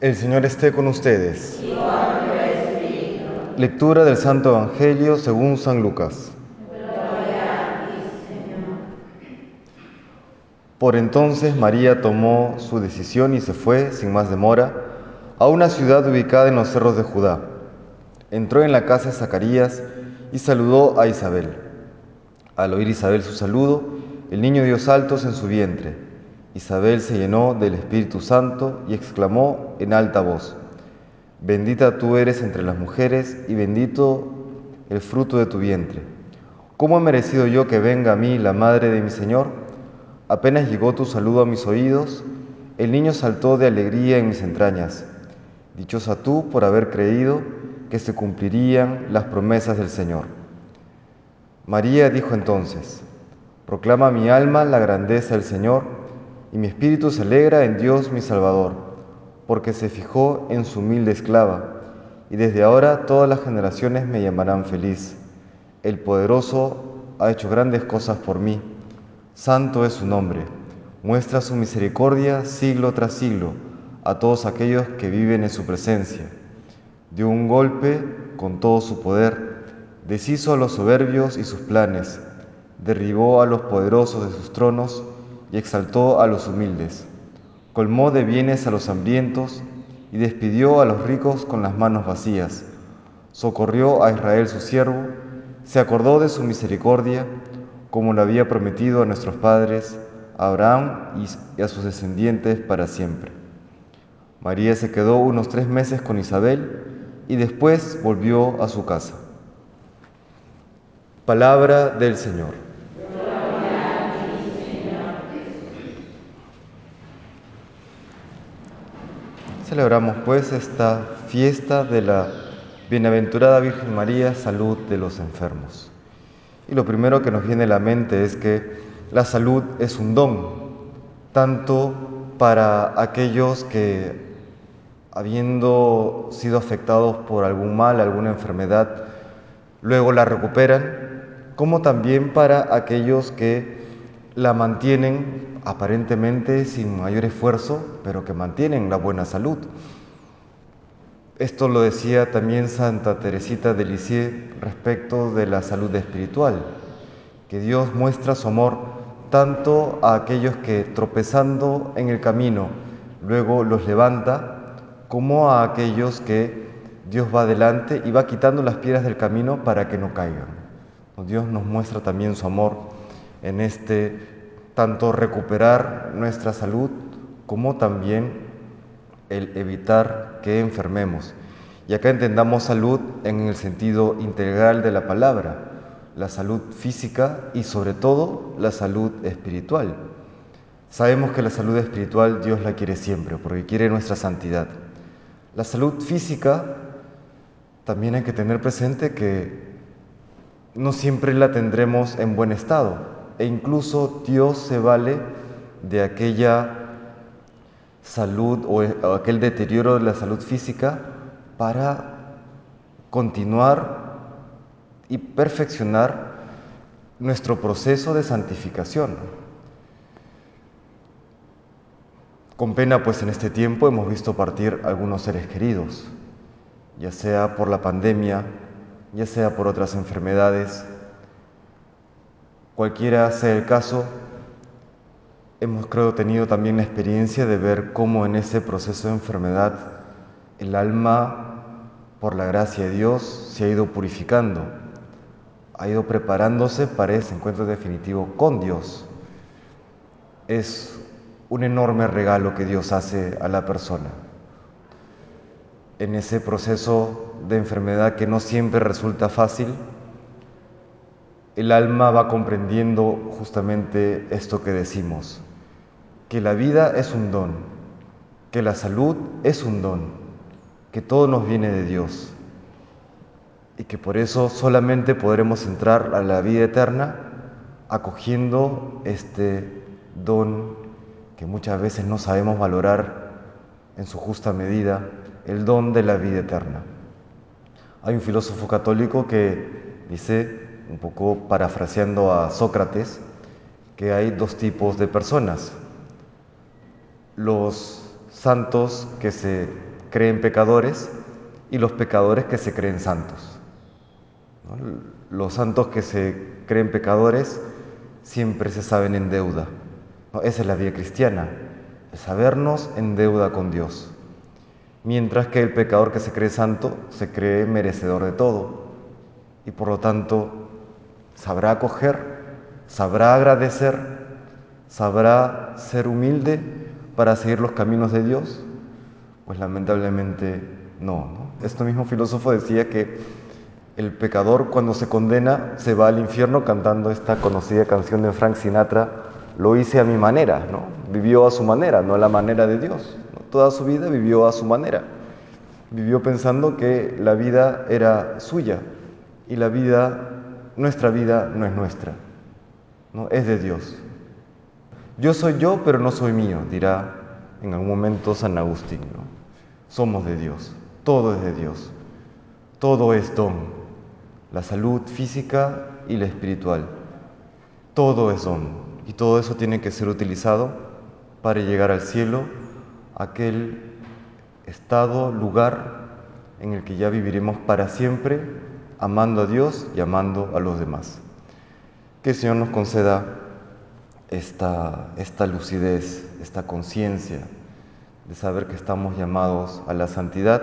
El Señor esté con ustedes. Lectura del Santo Evangelio según San Lucas. Por entonces María tomó su decisión y se fue, sin más demora, a una ciudad ubicada en los cerros de Judá. Entró en la casa de Zacarías y saludó a Isabel. Al oír Isabel su saludo, el niño dio saltos en su vientre. Isabel se llenó del Espíritu Santo y exclamó en alta voz, Bendita tú eres entre las mujeres y bendito el fruto de tu vientre. ¿Cómo he merecido yo que venga a mí la madre de mi Señor? Apenas llegó tu saludo a mis oídos, el niño saltó de alegría en mis entrañas. Dichosa tú por haber creído que se cumplirían las promesas del Señor. María dijo entonces, Proclama mi alma la grandeza del Señor y mi espíritu se alegra en Dios mi Salvador, porque se fijó en su humilde esclava, y desde ahora todas las generaciones me llamarán feliz. El poderoso ha hecho grandes cosas por mí, santo es su nombre, muestra su misericordia siglo tras siglo a todos aquellos que viven en su presencia. Dio un golpe con todo su poder, deshizo a los soberbios y sus planes, derribó a los poderosos de sus tronos, y exaltó a los humildes, colmó de bienes a los hambrientos y despidió a los ricos con las manos vacías, socorrió a Israel su siervo, se acordó de su misericordia, como lo había prometido a nuestros padres, a Abraham y a sus descendientes para siempre. María se quedó unos tres meses con Isabel y después volvió a su casa. Palabra del Señor. Celebramos pues esta fiesta de la Bienaventurada Virgen María, salud de los enfermos. Y lo primero que nos viene a la mente es que la salud es un don, tanto para aquellos que, habiendo sido afectados por algún mal, alguna enfermedad, luego la recuperan, como también para aquellos que la mantienen aparentemente sin mayor esfuerzo, pero que mantienen la buena salud. Esto lo decía también Santa Teresita de Lisieux respecto de la salud espiritual, que Dios muestra su amor tanto a aquellos que tropezando en el camino luego los levanta, como a aquellos que Dios va adelante y va quitando las piedras del camino para que no caigan. Dios nos muestra también su amor en este tanto recuperar nuestra salud como también el evitar que enfermemos. Y acá entendamos salud en el sentido integral de la palabra, la salud física y sobre todo la salud espiritual. Sabemos que la salud espiritual Dios la quiere siempre porque quiere nuestra santidad. La salud física también hay que tener presente que no siempre la tendremos en buen estado e incluso Dios se vale de aquella salud o, aquel deterioro de la salud física para continuar y perfeccionar nuestro proceso de santificación. Con pena, pues en este tiempo hemos visto partir algunos seres queridos, ya sea por la pandemia, ya sea por otras enfermedades, Cualquiera sea el caso, hemos creo tenido también la experiencia de ver cómo en ese proceso de enfermedad el alma, por la gracia de Dios, se ha ido purificando, ha ido preparándose para ese encuentro definitivo con Dios. Es un enorme regalo que Dios hace a la persona. En ese proceso de enfermedad que no siempre resulta fácil, el alma va comprendiendo justamente esto que decimos, que la vida es un don, que la salud es un don, que todo nos viene de Dios y que por eso solamente podremos entrar a la vida eterna acogiendo este don que muchas veces no sabemos valorar en su justa medida, el don de la vida eterna. Hay un filósofo católico que dice un poco parafraseando a Sócrates, que hay dos tipos de personas. Los santos que se creen pecadores y los pecadores que se creen santos. Los santos que se creen pecadores siempre se saben en deuda. Esa es la vida cristiana, el sabernos en deuda con Dios. Mientras que el pecador que se cree santo se cree merecedor de todo y por lo tanto sabrá acoger, sabrá agradecer, sabrá ser humilde para seguir los caminos de Dios. Pues lamentablemente no. ¿no? Este mismo filósofo decía que el pecador cuando se condena se va al infierno cantando esta conocida canción de Frank Sinatra, lo hice a mi manera, ¿no? vivió a su manera, no a la manera de Dios. Toda su vida vivió a su manera. Vivió pensando que la vida era suya y la vida, nuestra vida no es nuestra, ¿no? es de Dios. Yo soy yo, pero no soy mío, dirá en algún momento San Agustín. ¿no? Somos de Dios, todo es de Dios, todo es don la salud física y la espiritual. Todo es don y todo eso tiene que ser utilizado para llegar al cielo, aquel estado, lugar en el que ya viviremos para siempre, amando a Dios y amando a los demás. Que el Señor nos conceda esta, esta lucidez, esta conciencia de saber que estamos llamados a la santidad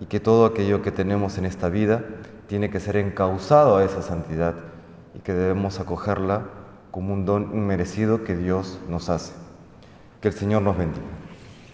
y que todo aquello que tenemos en esta vida tiene que ser encausado a esa santidad y que debemos acogerla como un don inmerecido que Dios nos hace. Que el Señor nos bendiga.